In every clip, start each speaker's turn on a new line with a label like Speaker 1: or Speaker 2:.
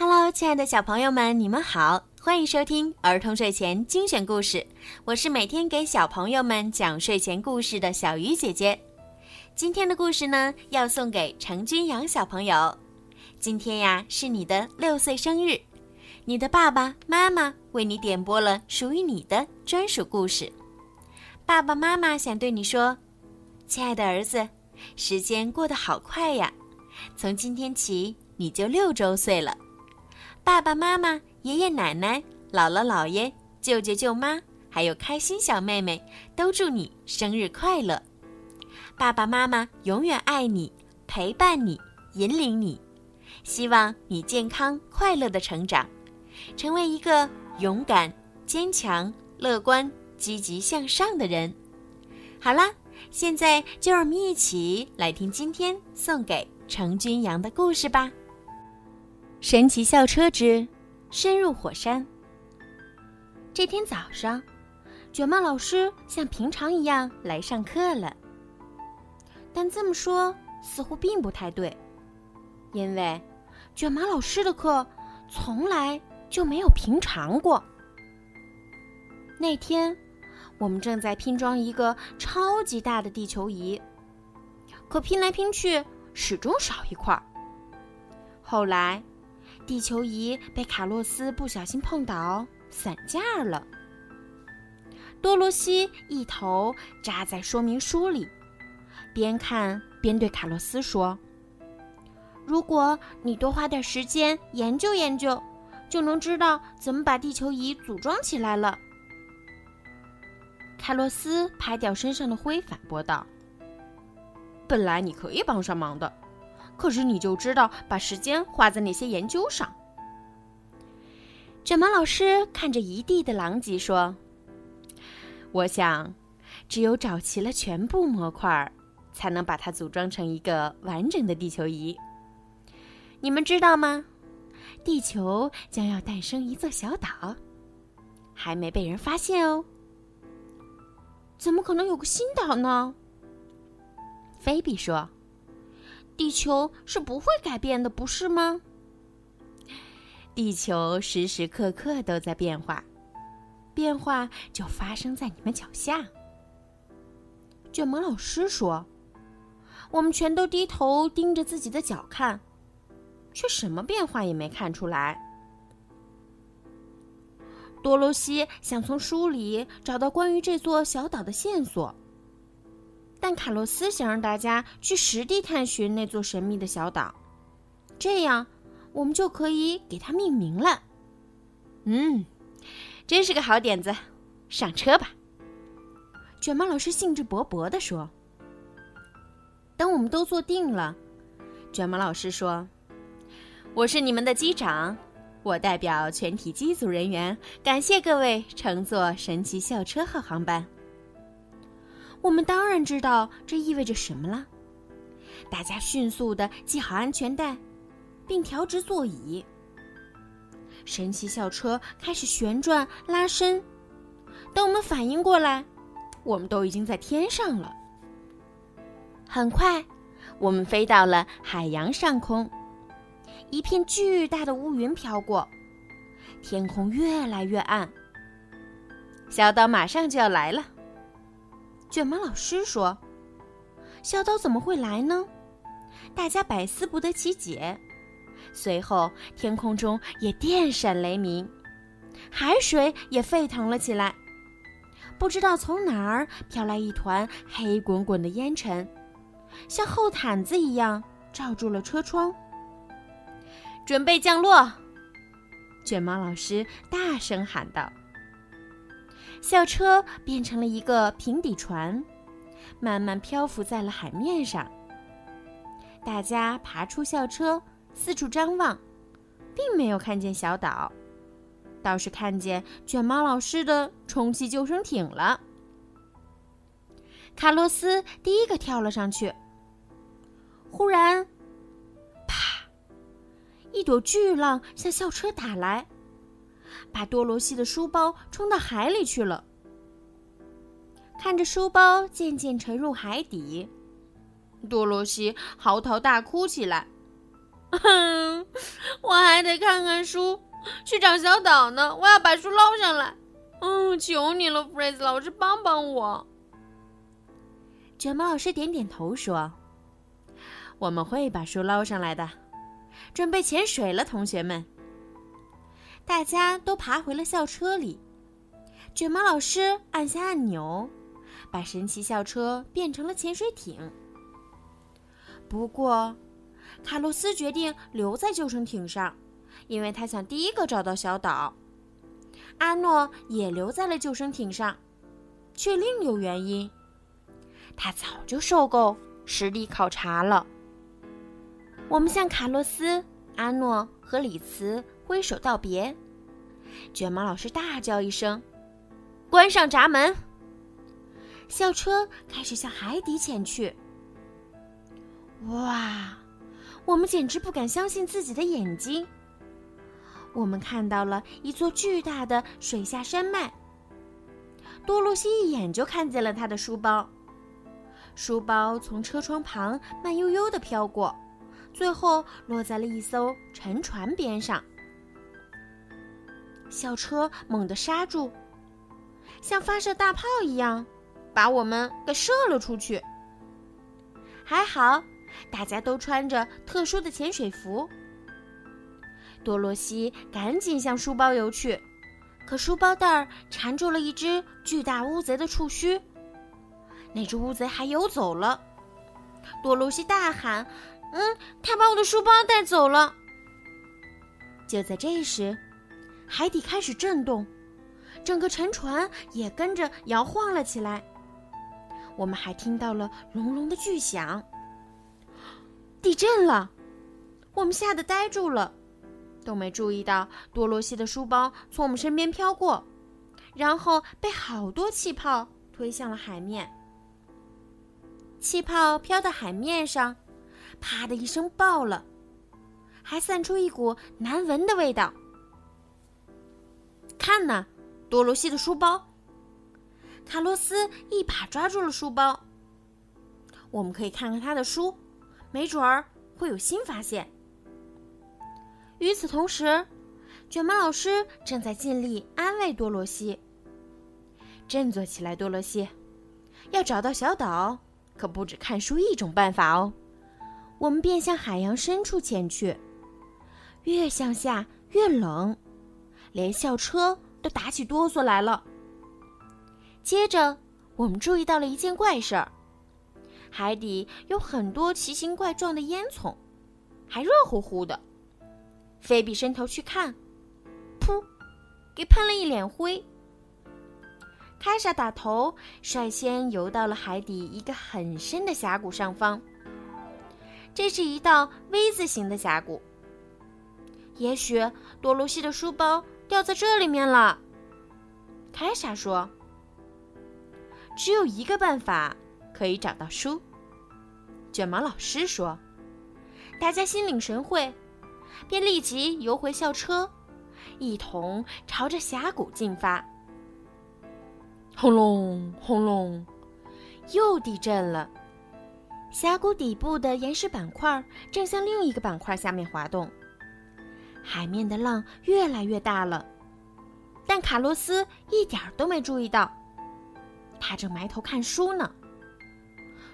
Speaker 1: Hello，亲爱的小朋友们，你们好，欢迎收听儿童睡前精选故事。我是每天给小朋友们讲睡前故事的小鱼姐姐。今天的故事呢，要送给程君阳小朋友。今天呀，是你的六岁生日，你的爸爸妈妈为你点播了属于你的专属故事。爸爸妈妈想对你说，亲爱的儿子，时间过得好快呀，从今天起你就六周岁了。爸爸妈妈、爷爷奶奶、姥姥姥爷、舅舅舅妈，还有开心小妹妹，都祝你生日快乐！爸爸妈妈永远爱你，陪伴你，引领你，希望你健康快乐的成长，成为一个勇敢、坚强、乐观、积极向上的人。好啦，现在就让我们一起来听今天送给程君阳的故事吧。神奇校车之深入火山。这天早上，卷毛老师像平常一样来上课了。但这么说似乎并不太对，因为卷毛老师的课从来就没有平常过。那天，我们正在拼装一个超级大的地球仪，可拼来拼去始终少一块。后来。地球仪被卡洛斯不小心碰倒，散架了。多罗西一头扎在说明书里，边看边对卡洛斯说：“如果你多花点时间研究研究，就能知道怎么把地球仪组装起来了。”卡洛斯拍掉身上的灰，反驳道：“本来你可以帮上忙的。”可是你就知道把时间花在那些研究上。卷毛老师看着一地的狼藉说：“我想，只有找齐了全部模块，才能把它组装成一个完整的地球仪。你们知道吗？地球将要诞生一座小岛，还没被人发现哦。怎么可能有个新岛呢？”菲比说。地球是不会改变的，不是吗？地球时时刻刻都在变化，变化就发生在你们脚下。卷毛老师说：“我们全都低头盯着自己的脚看，却什么变化也没看出来。”多罗西想从书里找到关于这座小岛的线索。但卡洛斯想让大家去实地探寻那座神秘的小岛，这样我们就可以给它命名了。嗯，真是个好点子，上车吧！卷毛老师兴致勃勃地说。等我们都坐定了，卷毛老师说：“我是你们的机长，我代表全体机组人员感谢各位乘坐神奇校车号航班。”我们当然知道这意味着什么了。大家迅速的系好安全带，并调直座椅。神奇校车开始旋转拉伸。等我们反应过来，我们都已经在天上了。很快，我们飞到了海洋上空。一片巨大的乌云飘过，天空越来越暗。小岛马上就要来了。卷毛老师说：“小刀怎么会来呢？”大家百思不得其解。随后，天空中也电闪雷鸣，海水也沸腾了起来。不知道从哪儿飘来一团黑滚滚的烟尘，像厚毯子一样罩住了车窗。准备降落！卷毛老师大声喊道。校车变成了一个平底船，慢慢漂浮在了海面上。大家爬出校车，四处张望，并没有看见小岛，倒是看见卷毛老师的充气救生艇了。卡洛斯第一个跳了上去。忽然，啪！一朵巨浪向校车打来。把多罗西的书包冲到海里去了。看着书包渐渐沉入海底，多罗西嚎啕大哭起来：“哼，我还还得看看书，去找小岛呢。我要把书捞上来。嗯，求你了，弗瑞斯老师，帮帮我。
Speaker 2: 卷毛老师点点头说：“我们会把书捞上来的。准备潜水了，同学们。”大家都爬回了校车里。卷毛老师按下按钮，把神奇校车变成了潜水艇。不过，卡洛斯决定留在救生艇上，因为他想第一个找到小岛。阿诺也留在了救生艇上，却另有原因。他早就受够实地考察了。我们向卡洛斯、阿诺和李茨挥手道别。卷毛老师大叫一声：“关上闸门！”校车开始向海底潜去。哇，我们简直不敢相信自己的眼睛。我们看到了一座巨大的水下山脉。多罗西一眼就看见了他的书包。书包从车窗旁慢悠悠地飘过，最后落在了一艘沉船边上。校车猛地刹住，像发射大炮一样，把我们给射了出去。还好，大家都穿着特殊的潜水服。多罗西赶紧向书包游去，可书包带儿缠住了一只巨大乌贼的触须。那只乌贼还游走了，多罗西大喊：“嗯，他把我的书包带走了！”就在这时，海底开始震动，整个沉船也跟着摇晃了起来。我们还听到了隆隆的巨响。地震了！我们吓得呆住了，都没注意到多罗西的书包从我们身边飘过，然后被好多气泡推向了海面。气泡飘到海面上，啪的一声爆了，还散出一股难闻的味道。看呐，多罗西的书包。卡洛斯一把抓住了书包。我们可以看看他的书，没准儿会有新发现。与此同时，卷毛老师正在尽力安慰多罗西：“振作起来，多罗西，要找到小岛。”可不止看书一种办法哦，我们便向海洋深处潜去，越向下越冷，连校车都打起哆嗦来了。接着，我们注意到了一件怪事儿：海底有很多奇形怪状的烟囱，还热乎乎的。菲比伸头去看，噗，给喷了一脸灰。开莎打头，率先游到了海底一个很深的峡谷上方。这是一道 V 字形的峡谷。也许多罗西的书包掉在这里面了，开莎说。只有一个办法可以找到书，卷毛老师说。大家心领神会，便立即游回校车，一同朝着峡谷进发。轰隆轰隆，又地震了。峡谷底部的岩石板块正向另一个板块下面滑动，海面的浪越来越大了。但卡洛斯一点都没注意到，他正埋头看书呢。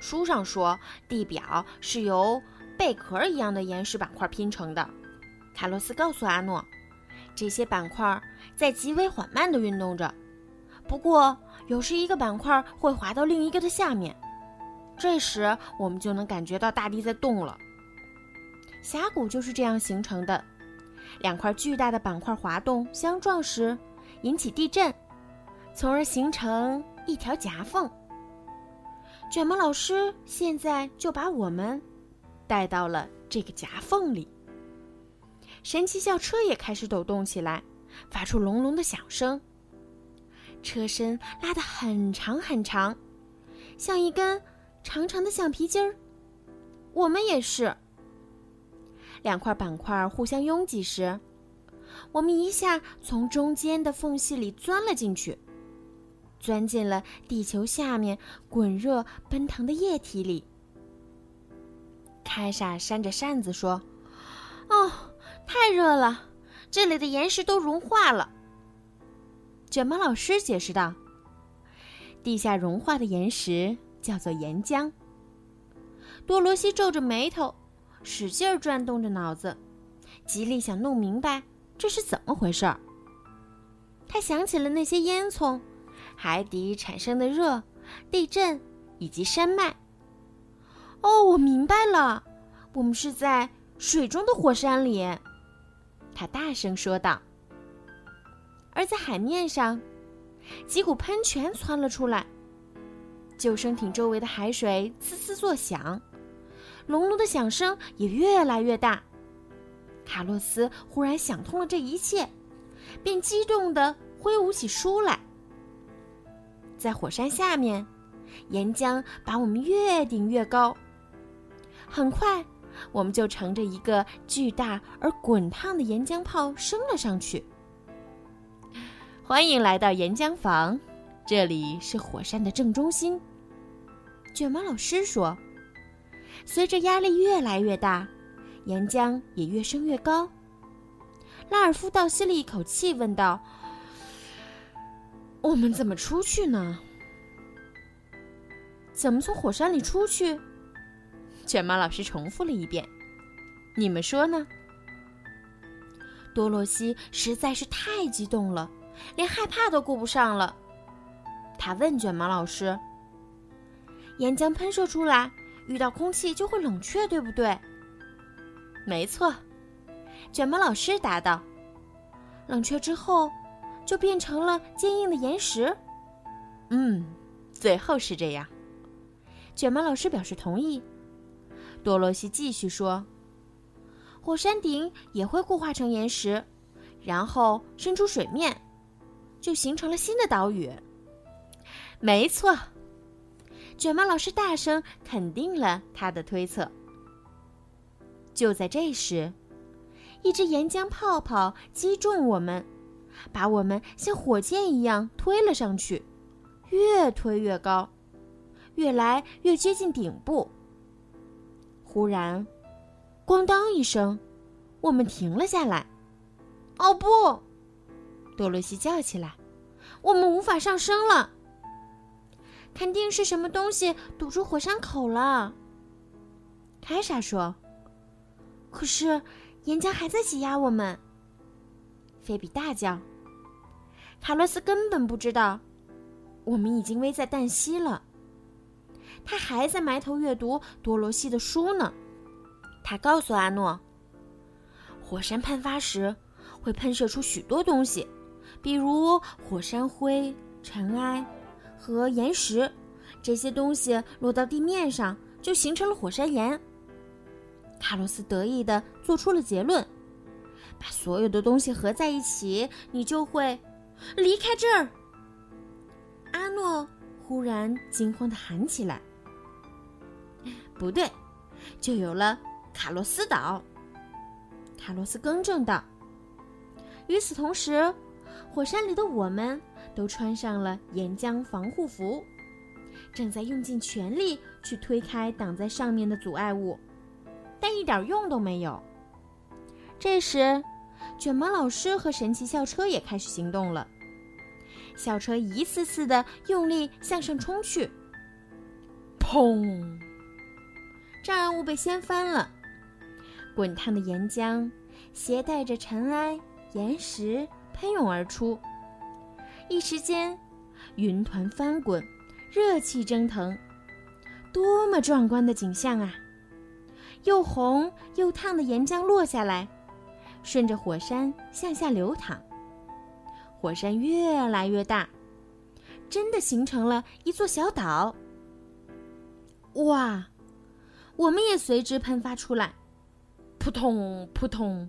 Speaker 2: 书上说，地表是由贝壳一样的岩石板块拼成的。卡洛斯告诉阿诺，这些板块在极为缓慢地运动着。不过，有时一个板块会滑到另一个的下面，这时我们就能感觉到大地在动了。峡谷就是这样形成的，两块巨大的板块滑动相撞时，引起地震，从而形成一条夹缝。卷毛老师现在就把我们带到了这个夹缝里。神奇校车也开始抖动起来，发出隆隆的响声。车身拉得很长很长，像一根长长的橡皮筋儿。我们也是。两块板块互相拥挤时，我们一下从中间的缝隙里钻了进去，钻进了地球下面滚热奔腾的液体里。凯莎扇着扇子说：“哦，太热了，这里的岩石都融化了。
Speaker 1: 卷毛老师解释道：“地下融化的岩石叫做岩浆。”
Speaker 2: 多罗西皱着眉头，使劲转动着脑子，极力想弄明白这是怎么回事儿。他想起了那些烟囱、海底产生的热、地震以及山脉。哦，我明白了，我们是在水中的火山里。他大声说道。而在海面上，几股喷泉窜了出来，救生艇周围的海水滋滋作响，隆隆的响声也越来越大。卡洛斯忽然想通了这一切，便激动地挥舞起书来。在火山下面，岩浆把我们越顶越高。很快，我们就乘着一个巨大而滚烫的岩浆炮升了上去。
Speaker 1: 欢迎来到岩浆房，这里是火山的正中心。
Speaker 2: 卷毛老师说：“随着压力越来越大，岩浆也越升越高。”拉尔夫倒吸了一口气，问道：“我们怎么出去呢？怎么从火山里出去？”
Speaker 1: 卷毛老师重复了一遍：“你们说呢？”
Speaker 2: 多罗西实在是太激动了。连害怕都顾不上了，他问卷毛老师：“岩浆喷射出来，遇到空气就会冷却，对不对？”“
Speaker 1: 没错。”卷毛老师答道。
Speaker 2: “冷却之后，就变成了坚硬的岩石。”“
Speaker 1: 嗯，最后是这样。”
Speaker 2: 卷毛老师表示同意。多罗西继续说：“火山顶也会固化成岩石，然后伸出水面。”就形成了新的岛屿。
Speaker 1: 没错，
Speaker 2: 卷毛老师大声肯定了他的推测。就在这时，一只岩浆泡泡击中我们，把我们像火箭一样推了上去，越推越高，越来越接近顶部。忽然，咣当一声，我们停了下来。哦不！多罗西叫起来：“我们无法上升了，肯定是什么东西堵住火山口了。”凯莎说：“可是岩浆还在挤压我们。”菲比大叫：“卡洛斯根本不知道，我们已经危在旦夕了。他还在埋头阅读多罗西的书呢。他告诉阿诺，火山喷发时会喷射出许多东西。”比如火山灰、尘埃和岩石，这些东西落到地面上就形成了火山岩。卡洛斯得意地做出了结论：把所有的东西合在一起，你就会离开这儿。阿诺忽然惊慌地喊起来：“不对，就有了卡洛斯岛！”卡洛斯更正道。与此同时。火山里的我们都穿上了岩浆防护服，正在用尽全力去推开挡在上面的阻碍物，但一点用都没有。这时，卷毛老师和神奇校车也开始行动了。校车一次次的用力向上冲去，砰！障碍物被掀翻了，滚烫的岩浆携带着尘埃、岩石。喷涌而出，一时间，云团翻滚，热气蒸腾，多么壮观的景象啊！又红又烫的岩浆落下来，顺着火山向下流淌。火山越来越大，真的形成了一座小岛。哇！我们也随之喷发出来，扑通扑通。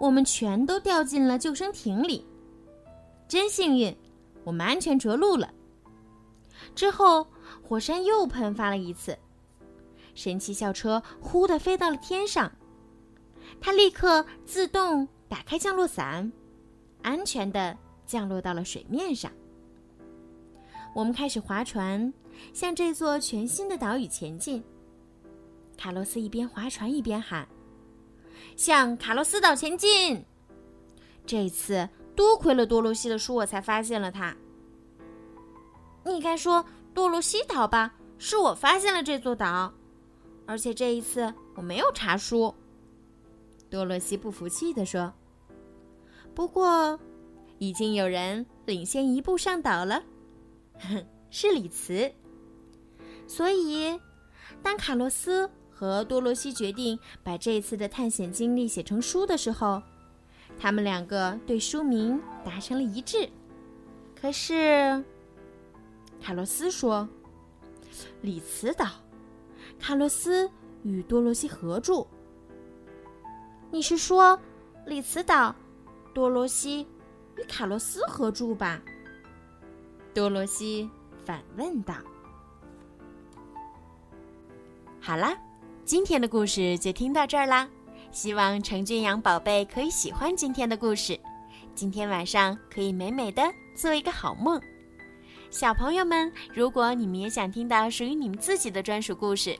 Speaker 2: 我们全都掉进了救生艇里，真幸运，我们安全着陆了。之后，火山又喷发了一次，神奇校车忽地飞到了天上，它立刻自动打开降落伞，安全地降落到了水面上。我们开始划船，向这座全新的岛屿前进。卡洛斯一边划船一边喊。向卡洛斯岛前进。这次多亏了多罗西的书，我才发现了它。你该说多罗西岛吧？是我发现了这座岛，而且这一次我没有查书。
Speaker 1: 多罗西不服气地说：“不过，已经有人领先一步上岛了，是李茨。所以，当卡洛斯和多罗西决定把这次的探险经历写成书的时候，他们两个对书名达成了一致。可是，卡洛斯说：‘李茨岛，卡洛斯与多罗西合住。’”
Speaker 2: 你是说，李茨岛，多罗西与卡洛斯合住吧？
Speaker 1: 多罗西反问道。好啦，今天的故事就听到这儿啦。希望程俊阳宝贝可以喜欢今天的故事，今天晚上可以美美的做一个好梦。小朋友们，如果你们也想听到属于你们自己的专属故事，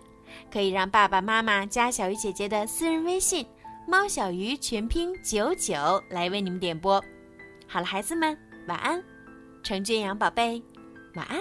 Speaker 1: 可以让爸爸妈妈加小鱼姐姐的私人微信。猫小鱼全拼九九来为你们点播。好了，孩子们，晚安。程俊阳宝贝，晚安。